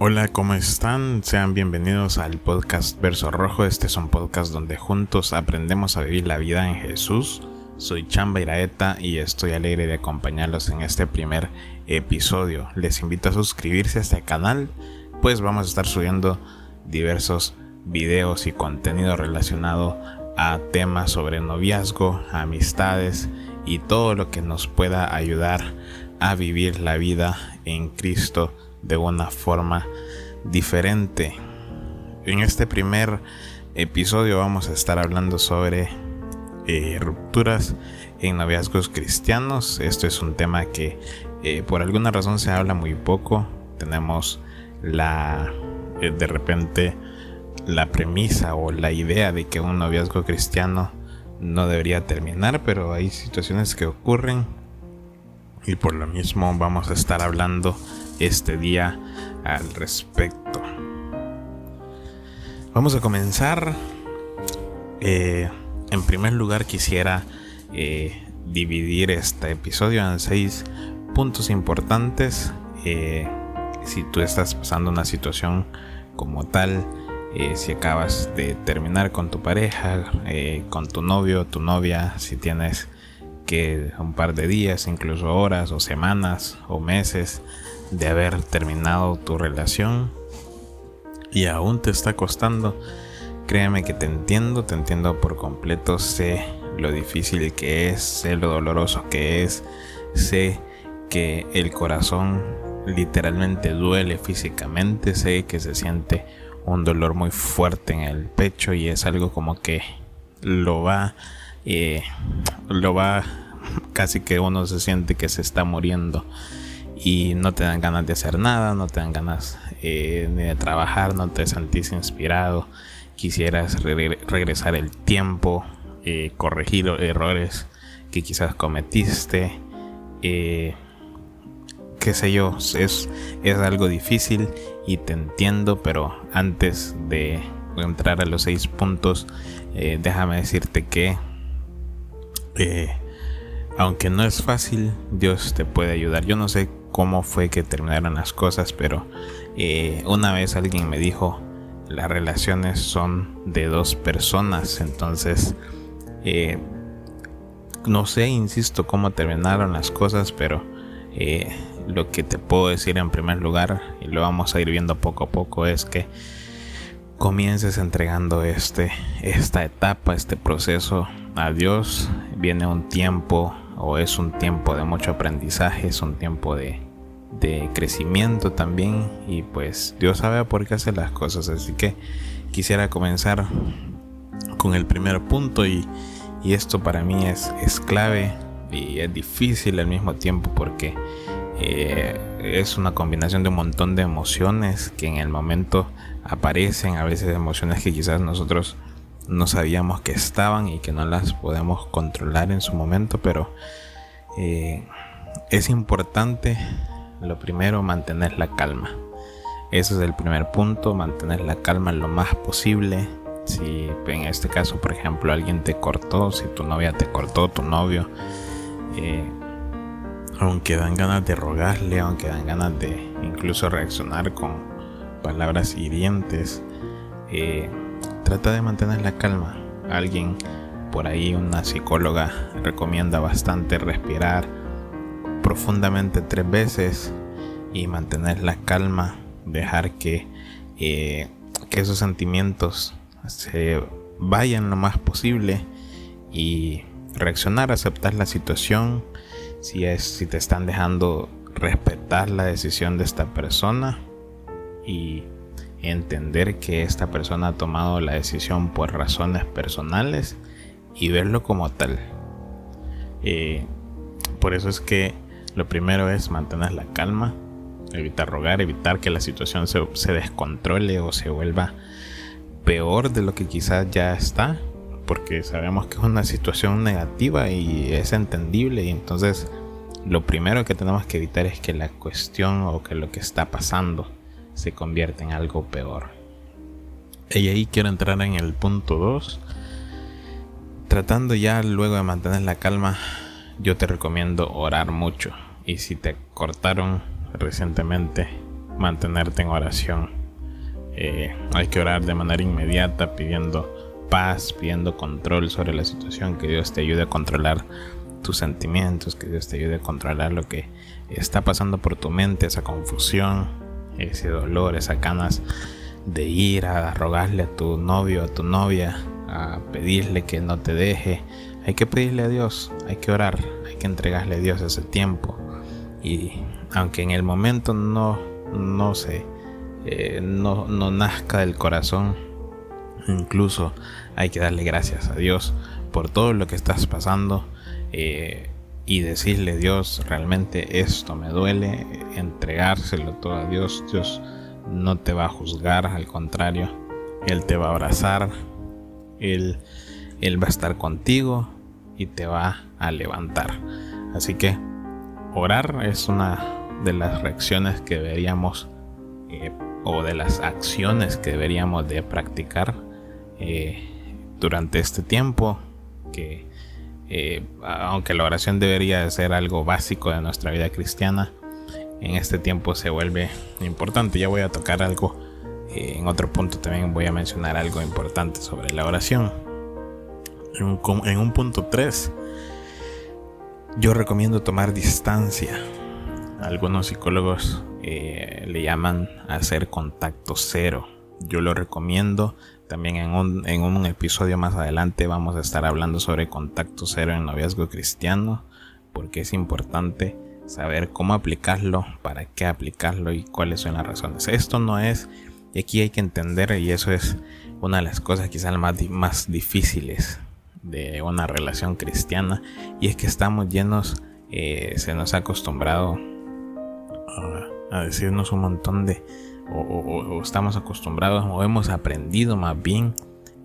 Hola, ¿cómo están? Sean bienvenidos al podcast Verso Rojo. Este es un podcast donde juntos aprendemos a vivir la vida en Jesús. Soy Chamba Iraeta y estoy alegre de acompañarlos en este primer episodio. Les invito a suscribirse a este canal, pues vamos a estar subiendo diversos videos y contenido relacionado a temas sobre noviazgo, amistades y todo lo que nos pueda ayudar a vivir la vida en Cristo de una forma diferente. En este primer episodio vamos a estar hablando sobre eh, rupturas en noviazgos cristianos. Esto es un tema que eh, por alguna razón se habla muy poco. Tenemos la eh, de repente la premisa o la idea de que un noviazgo cristiano no debería terminar, pero hay situaciones que ocurren y por lo mismo vamos a estar hablando este día al respecto. Vamos a comenzar. Eh, en primer lugar quisiera eh, dividir este episodio en seis puntos importantes. Eh, si tú estás pasando una situación como tal, si acabas de terminar con tu pareja, con tu novio, tu novia, si tienes que un par de días, incluso horas o semanas o meses de haber terminado tu relación y aún te está costando, créeme que te entiendo, te entiendo por completo, sé lo difícil que es, sé lo doloroso que es, sé que el corazón literalmente duele físicamente, sé que se siente un dolor muy fuerte en el pecho y es algo como que lo va, eh, lo va, casi que uno se siente que se está muriendo y no te dan ganas de hacer nada, no te dan ganas eh, ni de trabajar, no te sentís inspirado, quisieras regresar el tiempo, eh, corregir errores que quizás cometiste, eh, qué sé yo, es, es algo difícil y te entiendo, pero antes de entrar a los seis puntos, déjame decirte que aunque no es fácil, Dios te puede ayudar. Yo no sé cómo fue que terminaron las cosas, pero eh, una vez alguien me dijo, las relaciones son de dos personas, entonces eh, no sé, insisto, cómo terminaron las cosas, pero eh, lo que te puedo decir en primer lugar, y lo vamos a ir viendo poco a poco, es que comiences entregando este, esta etapa, este proceso a Dios. Viene un tiempo o es un tiempo de mucho aprendizaje, es un tiempo de, de crecimiento también y pues Dios sabe por qué hace las cosas. Así que quisiera comenzar con el primer punto y, y esto para mí es, es, clave y es difícil al mismo tiempo porque eh, es una combinación de un montón de emociones que en el momento aparecen. A veces emociones que quizás nosotros no sabíamos que estaban y que no las podemos controlar en su momento pero eh, es importante lo primero, mantener la calma. Ese es el primer punto, mantener la calma lo más posible. Si en este caso, por ejemplo, alguien te cortó, si tu novia te cortó, tu novio, eh, aunque dan ganas de rogarle, aunque dan ganas de incluso reaccionar con palabras hirientes, eh, trata de mantener la calma. Alguien por ahí, una psicóloga, recomienda bastante respirar profundamente tres veces y mantener la calma, dejar que, eh, que esos sentimientos se vayan lo más posible y reaccionar, aceptar la situación, si es si te están dejando respetar la decisión de esta persona y entender que esta persona ha tomado la decisión por razones personales y verlo como tal. Eh, por eso es que lo primero es mantener la calma, evitar rogar, evitar que la situación se, descontrole o se vuelva peor de lo que quizás ya está, porque sabemos que es una situación negativa y es entendible y entonces lo primero que tenemos que evitar es que la cuestión o que lo que está pasando se convierta en algo peor. Y ahí quiero entrar en el punto 2. Tratando ya luego de mantener la calma, yo te recomiendo orar mucho. Y si te cortaron recientemente, mantenerte en oración. Eh, hay que orar de manera inmediata pidiendo paz, pidiendo control sobre la situación, que Dios te ayude a controlar tus sentimientos, que Dios te ayude a controlar lo que está pasando por tu mente, esa confusión, ese dolor, esas ganas de ir a rogarle a tu novio, a tu novia, a pedirle que no te deje. Hay que pedirle a Dios, hay que orar, hay que entregarle a Dios ese tiempo. Y aunque en el momento no, no se, eh, no, no nazca del corazón, incluso hay que darle gracias a Dios por todo lo que estás pasando. Eh, y decirle Dios realmente esto me duele entregárselo todo a Dios Dios no te va a juzgar al contrario él te va a abrazar él él va a estar contigo y te va a levantar así que orar es una de las reacciones que deberíamos eh, o de las acciones que deberíamos de practicar eh, durante este tiempo que eh, aunque la oración debería ser algo básico de nuestra vida cristiana, en este tiempo se vuelve importante. Ya voy a tocar algo, en otro punto también voy a mencionar algo importante sobre la oración. En un, punto 3, yo recomiendo tomar distancia. Algunos psicólogos eh, le llaman hacer contacto cero. Yo lo recomiendo también en un, en un episodio más adelante vamos a estar hablando sobre contacto cero en noviazgo cristiano, porque es importante saber cómo aplicarlo, para qué aplicarlo y cuáles son las razones. Esto no es, y aquí hay que entender, y eso es una de las cosas quizás más, más difíciles de una relación cristiana, y es que estamos llenos, eh, se nos ha acostumbrado a decirnos un montón de o, estamos acostumbrados o hemos aprendido más bien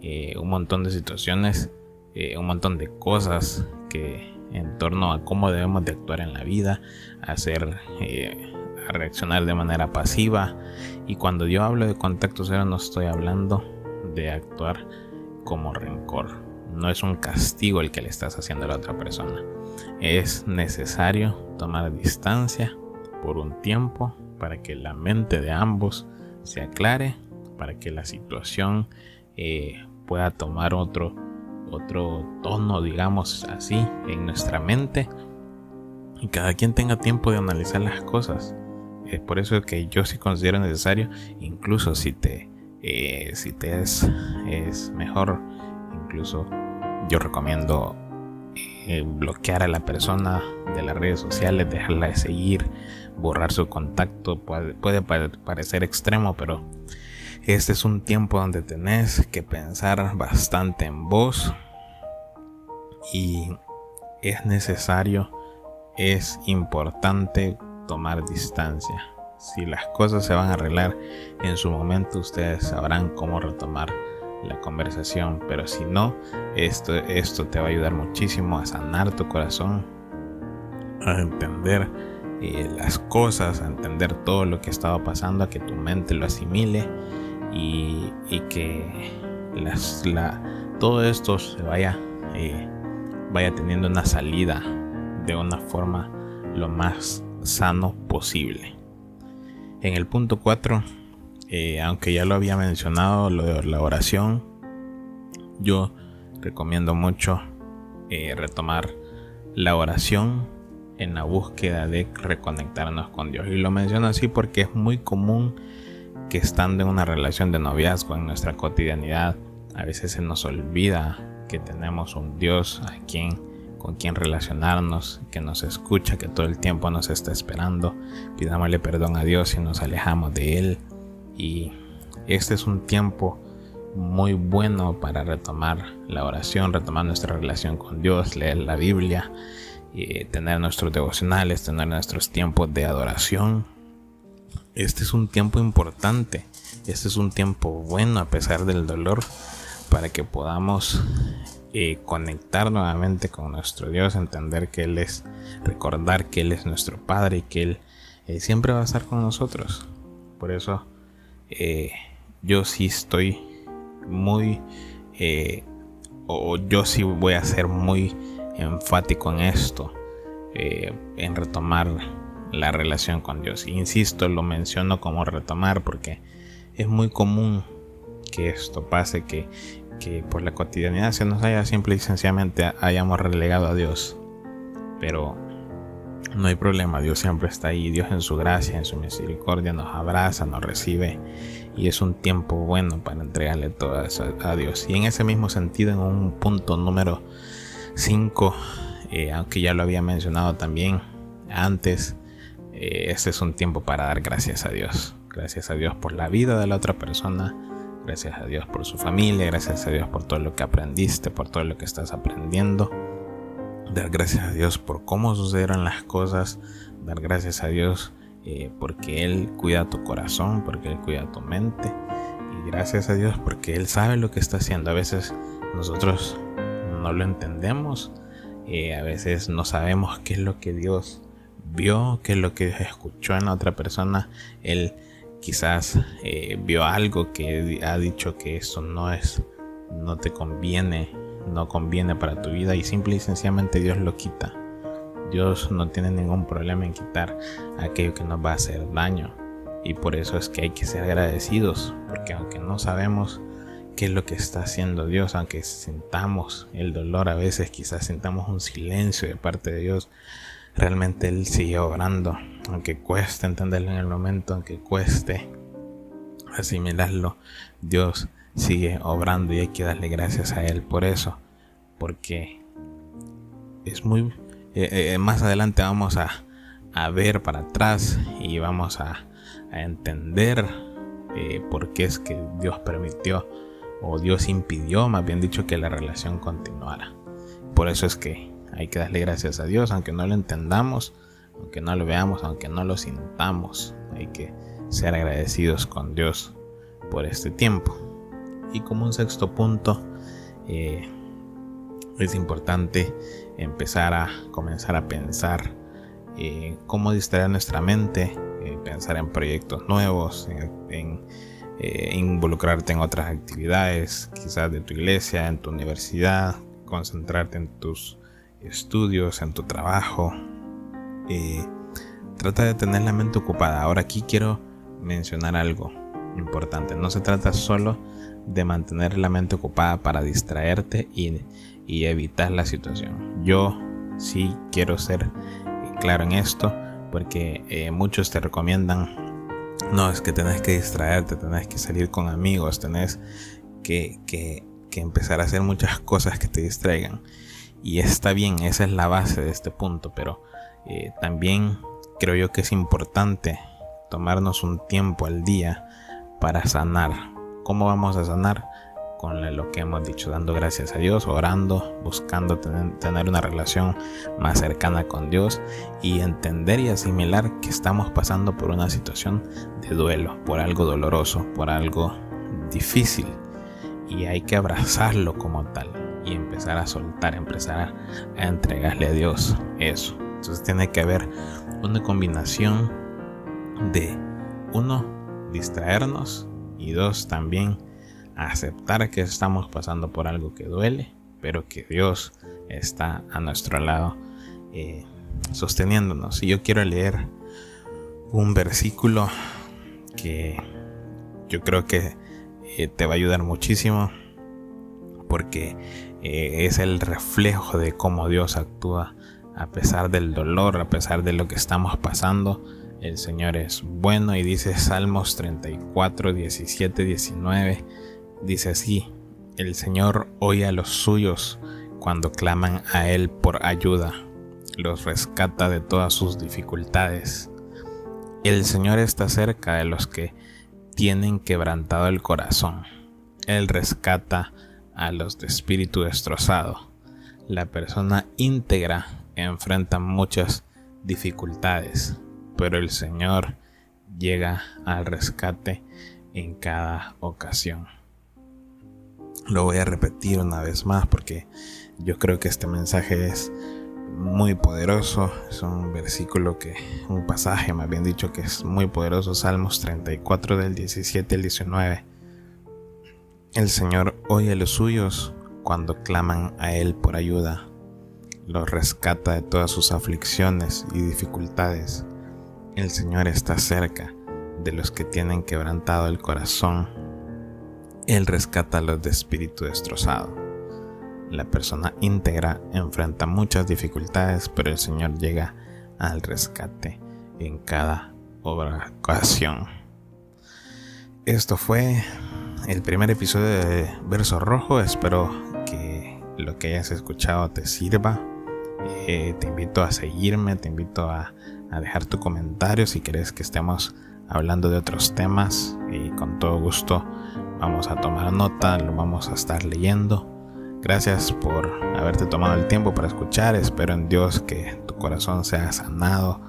eh, un montón de situaciones, eh, un montón de cosas que en torno a cómo debemos de actuar en la vida, hacer, a reaccionar de manera pasiva. Y cuando yo hablo de contacto cero no estoy hablando de actuar como rencor. No es un castigo el que le estás haciendo a la otra persona. Es necesario tomar distancia por un tiempo para que la mente de ambos se aclare, para que la situación eh, pueda tomar otro, otro tono, digamos así, en nuestra mente y cada quien tenga tiempo de analizar las cosas. Es por eso que yo sí considero necesario, incluso si te, eh, si te es, es mejor, incluso yo recomiendo eh, bloquear a la persona de las redes sociales, dejarla de seguir, borrar su contacto. Puede, puede parecer extremo, pero este es un tiempo donde tenés que pensar bastante en vos y es necesario, es importante tomar distancia. Si las cosas se van a arreglar en su momento, ustedes sabrán cómo retomar la conversación, pero si no, esto, esto te va a ayudar muchísimo a sanar tu corazón, a entender eh, las cosas, a entender todo lo que estaba pasando, a que tu mente lo asimile y, que las, la, todo esto se vaya, eh, vaya teniendo una salida de una forma lo más sano posible. En el punto 4 eh, aunque ya lo había mencionado, lo de la oración, yo recomiendo mucho eh, retomar la oración en la búsqueda de reconectarnos con Dios. Y lo menciono así porque es muy común que estando en una relación de noviazgo en nuestra cotidianidad, a veces se nos olvida que tenemos un Dios a quien con quien relacionarnos, que nos escucha, que todo el tiempo nos está esperando. Pidámosle perdón a Dios si nos alejamos de Él y este es un tiempo muy bueno para retomar la oración, retomar nuestra relación con Dios, leer la Biblia, y tener nuestros devocionales, tener nuestros tiempos de adoración. Este es un tiempo importante, este es un tiempo bueno a pesar del dolor para que podamos eh, conectar nuevamente con nuestro Dios, entender que Él es, recordar que Él es nuestro Padre y que Él eh, siempre va a estar con nosotros. Por eso eh, yo sí estoy muy, eh, o yo sí voy a ser muy enfático en esto, eh, en retomar la relación con Dios. Insisto, lo menciono como retomar porque es muy común que esto pase, que, que por la cotidianidad se nos haya simple y sencillamente hayamos relegado a Dios. Pero no hay problema, Dios siempre está ahí, Dios en su gracia, en su misericordia nos abraza, nos recibe y es un tiempo bueno para entregarle todo eso a Dios. Y en ese mismo sentido, en un punto número 5, eh, aunque ya lo había mencionado también antes, eh, este es un tiempo para dar gracias a Dios. Gracias a Dios por la vida de la otra persona, gracias a Dios por su familia, gracias a Dios por todo lo que aprendiste, por todo lo que estás aprendiendo. Dar gracias a Dios por cómo sucedieron las cosas, dar gracias a Dios eh, porque Él cuida tu corazón, porque Él cuida tu mente. Y gracias a Dios porque Él sabe lo que está haciendo. A veces nosotros no lo entendemos, eh, a veces no sabemos qué es lo que Dios vio, qué es lo que escuchó en la otra persona. Él quizás eh, vio algo que ha dicho que eso no es, no te conviene, no conviene para tu vida y simple y sencillamente Dios lo quita. Dios no tiene ningún problema en quitar aquello que nos va a hacer daño. Y por eso es que hay que ser agradecidos, porque aunque no sabemos qué es lo que está haciendo Dios, aunque sintamos el dolor a veces, quizás sintamos un silencio de parte de Dios, realmente Él sigue obrando, aunque cueste entenderlo en el momento, aunque cueste asimilarlo, Dios sigue obrando y hay que darle gracias a Él por eso, porque es muy eh, eh, más adelante vamos a, ver para atrás y vamos a, entender eh, por qué es que Dios permitió o Dios impidió, más bien dicho, que la relación continuara. Por eso es que hay que darle gracias a Dios, aunque no lo entendamos, aunque no lo veamos, aunque no lo sintamos. Hay que ser agradecidos con Dios por este tiempo. Y como un sexto punto, es importante empezar a comenzar a pensar eh, cómo distraer nuestra mente, eh, pensar en proyectos nuevos, en, eh, involucrarte en otras actividades, quizás de tu iglesia, en tu universidad, concentrarte en tus estudios, en tu trabajo. trata de tener la mente ocupada. Ahora aquí quiero mencionar algo importante. No se trata solo de mantener la mente ocupada para distraerte y y evitar la situación. Yo sí quiero ser claro en esto porque eh, muchos te recomiendan, no, es que tenés que distraerte, tenés que salir con amigos, tenés que, que, empezar a hacer muchas cosas que te distraigan. Y está bien, esa es la base de este punto, pero eh, también creo yo que es importante tomarnos un tiempo al día para sanar. ¿Cómo vamos a sanar? con lo que hemos dicho, dando gracias a Dios, orando, buscando tener, una relación más cercana con Dios y entender y asimilar que estamos pasando por una situación de duelo, por algo doloroso, por algo difícil y hay que abrazarlo como tal y empezar a soltar, empezar a, entregarle a Dios eso. Entonces tiene que haber una combinación de uno, distraernos y dos, también aceptar que estamos pasando por algo que duele, pero que Dios está a nuestro lado eh, sosteniéndonos. Y yo quiero leer un versículo que yo creo que eh, te va a ayudar muchísimo porque eh, es el reflejo de cómo Dios actúa a pesar del dolor, a pesar de lo que estamos pasando. El Señor es bueno y dice Salmos 34, 17, 19 Dice así, el Señor oye a los suyos cuando claman a Él por ayuda, los rescata de todas sus dificultades. El Señor está cerca de los que tienen quebrantado el corazón. Él rescata a los de espíritu destrozado. La persona íntegra enfrenta muchas dificultades, pero el Señor llega al rescate en cada ocasión. Lo voy a repetir una vez más porque yo creo que este mensaje es muy poderoso. Es un versículo que, un pasaje más bien dicho que es muy poderoso. Salmos 34 del 17 al 19. El Señor oye a los suyos cuando claman a Él por ayuda. Los rescata de todas sus aflicciones y dificultades. El Señor está cerca de los que tienen quebrantado el corazón. Él rescata a los de espíritu destrozado. La persona íntegra enfrenta muchas dificultades, pero el Señor llega al rescate en cada ocasión. Esto fue el primer episodio de Verso Rojo. Espero que lo que hayas escuchado te sirva. Eh, te invito a seguirme, te invito a, a dejar tu comentario si quieres que estemos hablando de otros temas y con todo gusto vamos a tomar nota, lo vamos a estar leyendo. Gracias por haberte tomado el tiempo para escuchar. Espero en Dios que tu corazón sea sanado,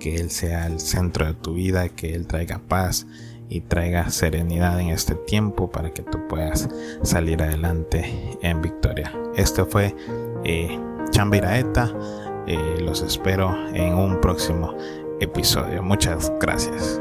que Él sea el centro de tu vida, que Él traiga paz y traiga serenidad en este tiempo para que tú puedas salir adelante en victoria. Este fue eh, Chambiraeta. Eh, los espero en un próximo episodio. Muchas gracias.